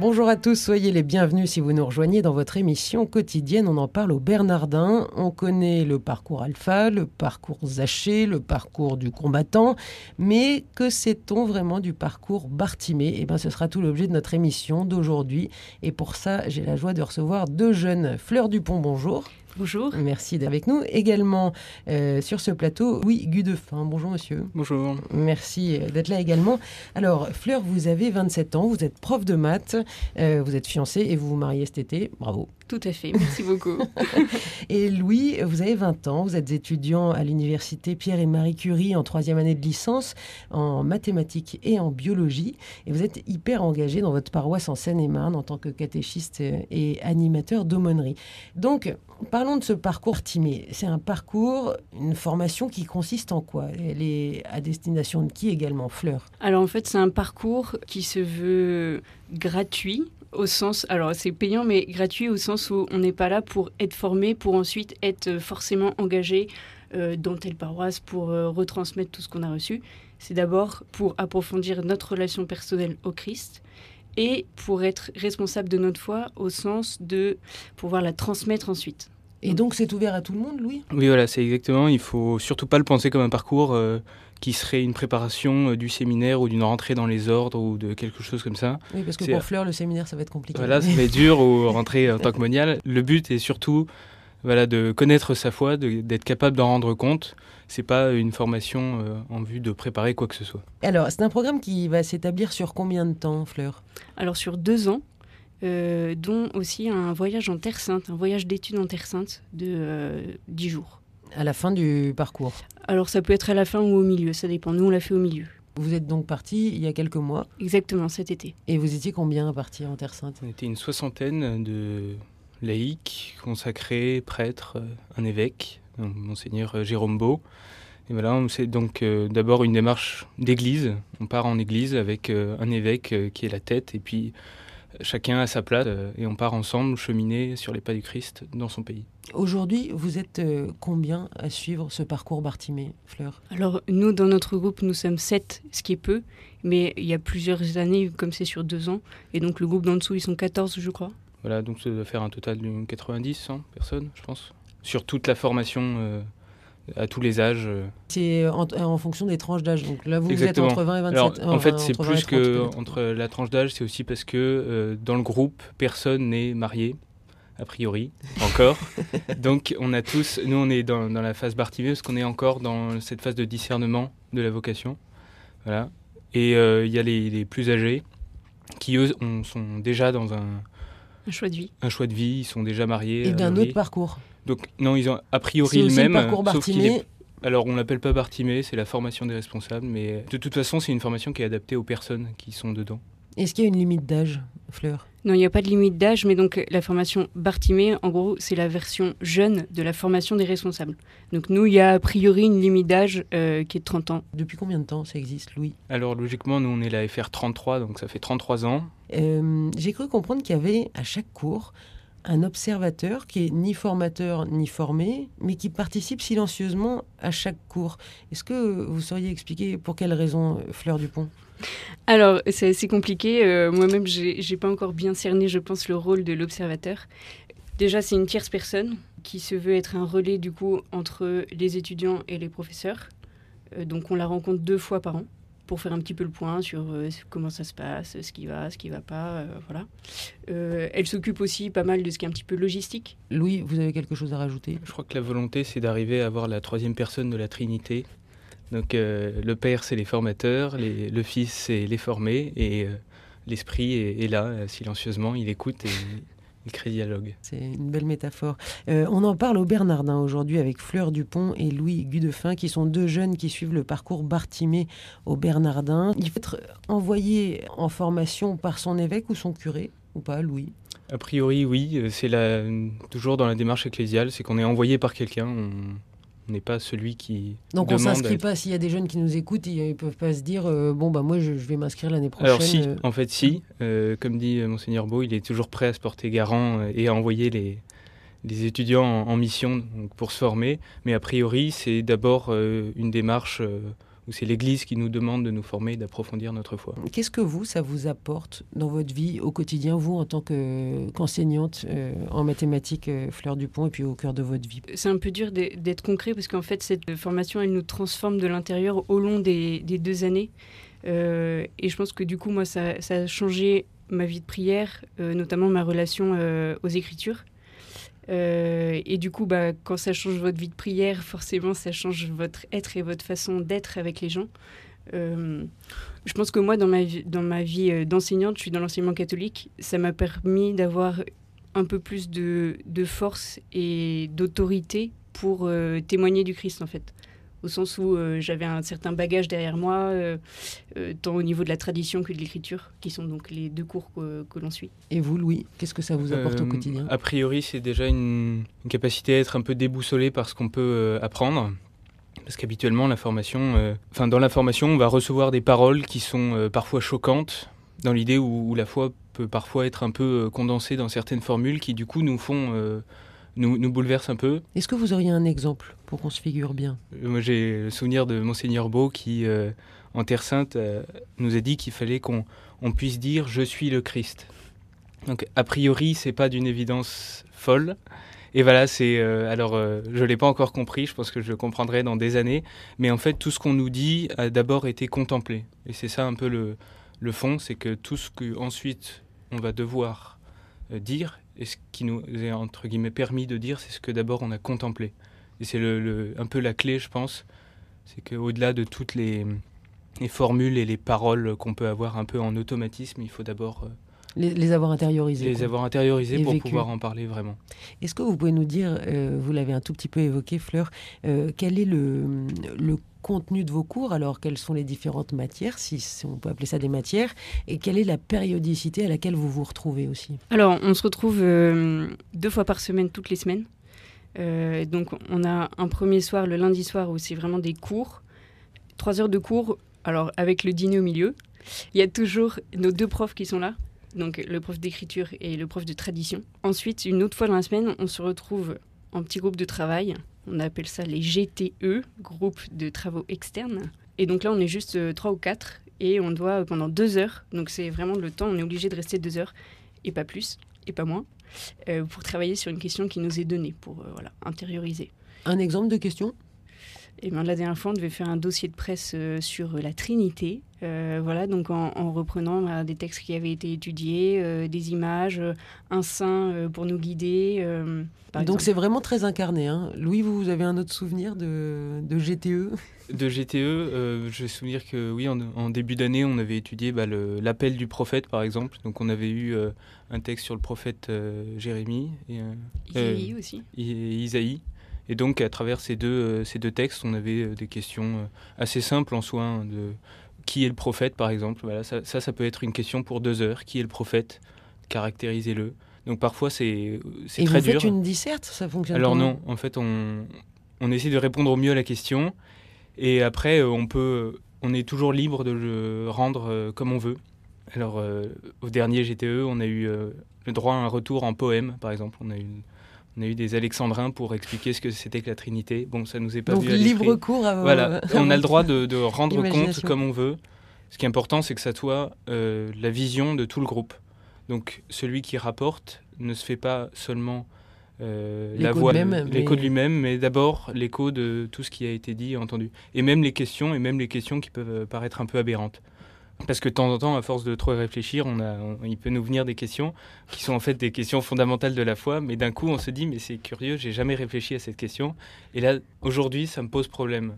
Bonjour à tous, soyez les bienvenus si vous nous rejoignez dans votre émission quotidienne. On en parle au Bernardin. On connaît le parcours alpha, le parcours Zaché, le parcours du combattant. Mais que sait-on vraiment du parcours Bartimée Eh bien, ce sera tout l'objet de notre émission d'aujourd'hui. Et pour ça, j'ai la joie de recevoir deux jeunes. Fleur Dupont, bonjour. Bonjour. Merci d'être avec nous. Également euh, sur ce plateau, oui, Gudefin. Bonjour monsieur. Bonjour. Merci d'être là également. Alors, Fleur, vous avez 27 ans, vous êtes prof de maths, euh, vous êtes fiancée et vous vous mariez cet été. Bravo. Tout à fait, merci beaucoup. et Louis, vous avez 20 ans, vous êtes étudiant à l'université Pierre et Marie Curie en troisième année de licence en mathématiques et en biologie. Et vous êtes hyper engagé dans votre paroisse en Seine-et-Marne en tant que catéchiste et animateur d'aumônerie. Donc, parlons de ce parcours timé. C'est un parcours, une formation qui consiste en quoi? Elle est à destination de qui également, Fleur? Alors en fait, c'est un parcours qui se veut gratuit au sens, alors c'est payant mais gratuit au sens où on n'est pas là pour être formé, pour ensuite être forcément engagé euh, dans telle paroisse, pour euh, retransmettre tout ce qu'on a reçu. C'est d'abord pour approfondir notre relation personnelle au Christ et pour être responsable de notre foi au sens de pouvoir la transmettre ensuite. Et donc c'est ouvert à tout le monde, Louis? Oui, voilà, c'est exactement. Il faut surtout pas le penser comme un parcours euh, qui serait une préparation euh, du séminaire ou d'une rentrée dans les ordres ou de quelque chose comme ça. Oui, parce que pour Fleur, le séminaire, ça va être compliqué. Voilà, ça va être dur ou rentrer en tant que monial. Le but est surtout voilà, de connaître sa foi, d'être capable d'en rendre compte. C'est pas une formation euh, en vue de préparer quoi que ce soit. Alors, c'est un programme qui va s'établir sur combien de temps, Fleur? Alors, sur deux ans. Euh, dont aussi un voyage en Terre Sainte, un voyage d'études en Terre Sainte de euh, 10 jours. À la fin du parcours Alors ça peut être à la fin ou au milieu, ça dépend. Nous on l'a fait au milieu. Vous êtes donc parti il y a quelques mois Exactement, cet été. Et vous étiez combien à partir en Terre Sainte? On était une soixantaine de laïcs, consacrés, prêtres, un évêque, monseigneur Jérôme Beau. Et voilà, c'est donc euh, d'abord une démarche d'église. On part en église avec euh, un évêque euh, qui est la tête et puis chacun à sa place euh, et on part ensemble cheminer sur les pas du Christ dans son pays. Aujourd'hui, vous êtes euh, combien à suivre ce parcours Bartimée, Fleur? Alors, nous, dans notre groupe, nous sommes sept, ce qui est peu, mais il y a plusieurs années, comme c'est sur deux ans, et donc le groupe d'en dessous, ils sont 14, je crois. Voilà, donc ça doit faire un total de 90, 100 personnes, je pense, sur toute la formation. Euh, à tous les âges. euh. C'est en, en fonction des tranches d'âge. Donc là, vous, vous êtes entre 20 et 27 Alors, euh, en fait, enfin, c'est entre 20 et plus 30 que peut-être. entre la tranche d'âge, c'est aussi parce que euh, dans le groupe, personne n'est marié, a priori, encore. Donc, on a tous, nous, on est dans, dans la phase Bartimée parce qu'on est encore dans cette phase de discernement de la vocation. Voilà. Et euh, il y a les, les plus âgés qui, eux, on- sont déjà dans un, Un choix de vie. un choix de vie, ils sont déjà mariés. Et d'un mariés. autre parcours. Donc, non, ils ont a priori le même. le parcours sauf qu'il est alors, on l'appelle pas Bartimée, c'est la formation des responsables, mais de toute façon, c'est une formation qui est adaptée aux personnes qui sont dedans. Est-ce qu'il y a une limite d'âge, Fleur? Non, il n'y a pas de limite d'âge, mais donc la formation Bartimée, en gros, c'est la version jeune de la formation des responsables. Donc nous, il y a a priori une limite d'âge euh, qui est de 30 ans. Depuis combien de temps ça existe, Louis? Alors, logiquement, nous, on est la FR 33, donc ça fait 33 ans. Euh, J'ai cru comprendre qu'il y avait à chaque cours un observateur qui est ni formateur ni formé, mais qui participe silencieusement à chaque cours. Est-ce que vous sauriez expliquer pour quelle raison, euh, Fleur Dupont? Alors, c'est assez compliqué. Euh, Moi-même, j'ai pas encore bien cerné, je pense, le rôle de l'observateur. Déjà, c'est une tierce personne qui se veut être un relais, du coup, entre les étudiants et les professeurs. Euh, donc, on la rencontre deux fois par an pour faire un petit peu le point sur euh, comment ça se passe, ce qui va, ce qui va pas, euh, voilà. Euh, elle s'occupe aussi pas mal de ce qui est un petit peu logistique. Louis, vous avez quelque chose à rajouter? Je crois que la volonté, c'est d'arriver à avoir la troisième personne de la Trinité. Donc, euh, le Père, c'est les formateurs, les- le Fils, c'est les formés, et euh, l'Esprit est, est là, euh, silencieusement, il écoute et il crée dialogue. C'est une belle métaphore. Euh, on en parle au Bernardin aujourd'hui avec Fleur Dupont et Louis Gudefin, qui sont deux jeunes qui suivent le parcours Bartimée au Bernardin. Il faut être envoyé en formation par son évêque ou son curé, ou pas, Louis? A priori, oui, c'est toujours dans la démarche ecclésiale, c'est qu'on est envoyé par quelqu'un, on n'est pas celui qui Donc on demande. s'inscrit pas, s'il y a des jeunes qui nous écoutent, ils, ils peuvent pas se dire, euh, bon, bah moi je, je vais m'inscrire l'année prochaine. Alors si, euh. en fait si, Euh, comme dit monseigneur Beau, il est toujours prêt à se porter garant et à envoyer les, les étudiants en, mission pour se former. Mais a priori, c'est d'abord une démarche où c'est l'Église qui nous demande de nous former et d'approfondir notre foi. Qu'est-ce que vous, ça vous apporte dans votre vie au quotidien, vous en tant qu'enseignante en mathématiques, Fleur Dupont, et puis au cœur de votre vie? C'est un peu dur d'être concret parce qu'en fait, cette formation, elle nous transforme de l'intérieur au long des, deux années. et je pense que du coup, moi, ça, ça a changé ma vie de prière, euh, notamment ma relation euh, aux Écritures. Euh, et du coup, bah, quand ça change votre vie de prière, forcément, ça change votre être et votre façon d'être avec les gens. je pense que moi, dans ma vie, dans ma vie d'enseignante, je suis dans l'enseignement catholique, ça m'a permis d'avoir un peu plus de, de force et d'autorité pour témoigner du Christ, en fait au sens où euh, j'avais un certain bagage derrière moi, euh, euh, tant au niveau de la tradition que de l'écriture, qui sont donc les deux cours que, l'on suit. Et vous, Louis, qu'est-ce que ça vous apporte au quotidien? A priori, c'est déjà une, capacité à être un peu déboussolé par ce qu'on peut apprendre. Parce qu'habituellement, la formation, enfin dans la formation, on va recevoir des paroles qui sont parfois choquantes, dans l'idée où, où, la foi peut parfois être un peu condensée dans certaines formules qui, du coup, nous font nous, bouleverse un peu. Est-ce que vous auriez un exemple pour qu'on se figure bien? Euh, Moi, j'ai le souvenir de Monseigneur Beau qui, euh, en Terre Sainte, euh, nous a dit qu'il fallait qu'on puisse dire Je suis le Christ. Donc, a priori, c'est pas d'une évidence folle. Et voilà, c'est. alors, je ne l'ai pas encore compris, je pense que je le comprendrai dans des années. Mais en fait, tout ce qu'on nous dit a d'abord été contemplé. Et c'est ça un peu le, le fond c'est que tout ce qu'ensuite on va devoir dire et ce qui nous est entre guillemets permis de dire, c'est ce que d'abord on a contemplé. Et c'est le, un peu la clé, je pense. C'est qu'au-delà de toutes les, les, formules et les paroles qu'on peut avoir un peu en automatisme, il faut d'abord euh, les, avoir intériorisés. Les avoir intériorisés pour pouvoir en parler vraiment. Est-ce que vous pouvez nous dire, euh, vous l'avez un tout petit peu évoqué, Fleur, euh, quel est le, le contenu de vos cours Alors, quelles sont les différentes matières, si, on peut appeler ça des matières, et quelle est la périodicité à laquelle vous vous retrouvez aussi Alors, on se retrouve euh, deux fois par semaine, toutes les semaines. donc, on a un premier soir, le lundi soir, où c'est vraiment des cours, trois heures de cours, alors avec le dîner au milieu. Il y a toujours nos deux profs qui sont là, donc le prof d'écriture et le prof de tradition. Ensuite, une autre fois dans la semaine, on se retrouve en petit groupe de travail. On appelle ça les GTE, groupe de travaux externes. Et donc là, on est juste euh, trois ou quatre et on doit pendant deux heures, donc c'est vraiment le temps, on est obligé de rester deux heures et pas plus et pas moins, euh, pour travailler sur une question qui nous est donnée, pour euh, voilà, intérioriser. Un exemple de question? Et bien, la dernière fois, on devait faire un dossier de presse sur la Trinité. Euh, voilà, donc en, reprenant bah, des textes qui avaient été étudiés, euh, des images, euh, un saint pour nous guider. donc c'est vraiment très incarné. Hein. Louis, vous, avez un autre souvenir de, GTE De GTE, je me souvenir que oui, en, début d'année, on avait étudié bah, l'appel du prophète, par exemple. Donc on avait eu un texte sur le prophète Jérémie. Et, Isaïe aussi. Isaïe. Et donc, à travers ces deux, ces deux textes, on avait des questions assez simples en soi, hein, de qui est le prophète, par exemple voilà, ça, ça, peut être une question pour deux heures. Qui est le prophète? Caractérisez-le. Donc parfois, c'est très dur. Et vous faites une disserte Ça fonctionne Alors non, en fait, on, on essaie de répondre au mieux à la question. Et après, euh, on, peut, on est toujours libre de le rendre euh, comme on veut. Alors, euh, au dernier GTE, on a eu le droit à un retour en poème, par exemple. On a eu on a eu des alexandrins pour expliquer ce que c'était que la Trinité. Bon, ça nous est pas Donc, libre cours à Voilà, on a le droit de, rendre compte comme on veut. Ce qui est important, c'est que ça soit euh, la vision de tout le groupe. Donc, celui qui rapporte ne se fait pas seulement euh, la voix, l'écho de lui-même, mais d'abord l'écho de tout ce qui a été dit et entendu. Et même les questions, et même les questions qui peuvent paraître un peu aberrantes. Parce que de temps en temps, à force de trop réfléchir, on a, il peut nous venir des questions qui sont en fait des questions fondamentales de la foi, mais d'un coup on se dit mais c'est curieux, j'ai jamais réfléchi à cette question, et là aujourd'hui ça me pose problème.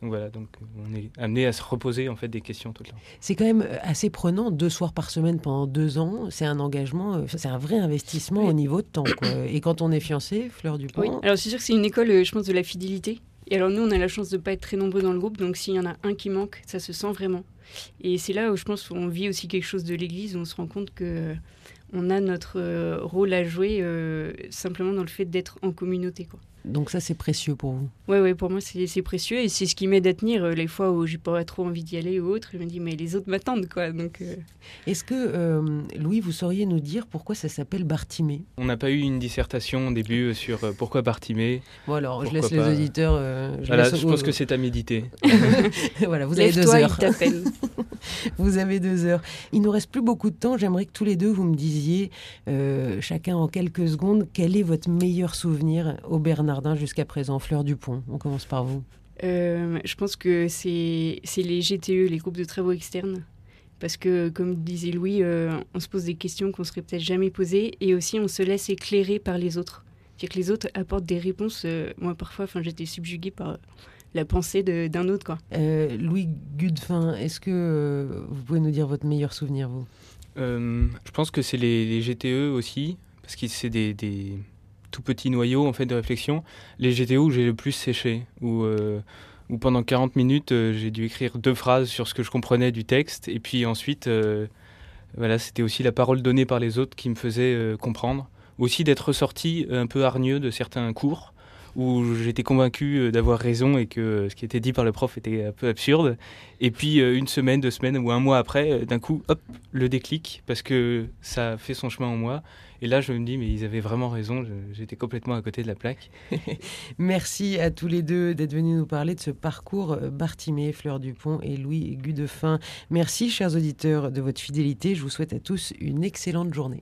Donc voilà, donc on est amené à se reposer en fait des questions tout le temps. C'est quand même assez prenant, deux soirs par semaine pendant deux ans. C'est un engagement, euh, c'est un vrai investissement au niveau de temps. Et quand on est fiancé, Fleur du Oui. Alors c'est sûr que c'est une école, euh, je pense, de la fidélité. Et alors nous, on a la chance de ne pas être très nombreux dans le groupe, donc s'il y en a un qui manque, ça se sent vraiment. Et c'est là où je pense qu'on vit aussi quelque chose de l'Église, où on se rend compte que on a notre euh, rôle à jouer euh, simplement dans le fait d'être en communauté. Quoi. Donc ça, c'est précieux pour vous? Oui, ouais, pour moi, c'est précieux et c'est ce qui m'aide à tenir les fois où j'ai pas trop envie d'y aller ou autre. Je me dis, mais les autres m'attendent, quoi. Donc. Est-ce que, Louis, vous sauriez nous dire pourquoi ça s'appelle Bartimée? On n'a pas eu une dissertation au début sur pourquoi Bartimée? Bon, alors, je laisse les auditeurs. je, voilà, je pense que c'est à méditer. voilà, vous avez deux heures. vous avez deux heures. Il nous reste plus beaucoup de temps. J'aimerais que tous les deux, vous me disiez, euh, chacun en quelques secondes, quel est votre meilleur souvenir au Bernardin jusqu'à présent, Fleur du Pont On commence par vous. Euh, je pense que c'est les GTE, les groupes de travaux externes. Parce que, comme disait Louis, euh, on se pose des questions qu'on serait peut-être jamais posées et aussi on se laisse éclairer par les autres. C'est-à-dire que les autres apportent des réponses. moi, parfois, j'étais subjuguée par la pensée d'un autre. Quoi. Euh, Louis Gudefin, est-ce que euh, vous pouvez nous dire votre meilleur souvenir, vous? Je pense que c'est les, GTE aussi, parce que c'est des, tout petits noyaux en fait, de réflexion. Les GTE où j'ai le plus séché, où, où pendant 40 minutes, j'ai dû écrire deux phrases sur ce que je comprenais du texte, et puis ensuite, voilà, c'était aussi la parole donnée par les autres qui me faisait comprendre. Aussi d'être ressorti un peu hargneux de certains cours où j'étais convaincu euh, d'avoir raison et que euh, ce qui était dit par le prof était un peu absurde. Et puis euh, une semaine, deux semaines ou un mois après, d'un coup, hop, le déclic, parce que ça fait son chemin en moi. Et là, je me dis, mais ils avaient vraiment raison, j'étais complètement à côté de la plaque. Merci à tous les deux d'être venus nous parler de ce parcours Bartimée, Fleur Dupont et Louis Gudefin. Merci, chers auditeurs, de votre fidélité. Je vous souhaite à tous une excellente journée.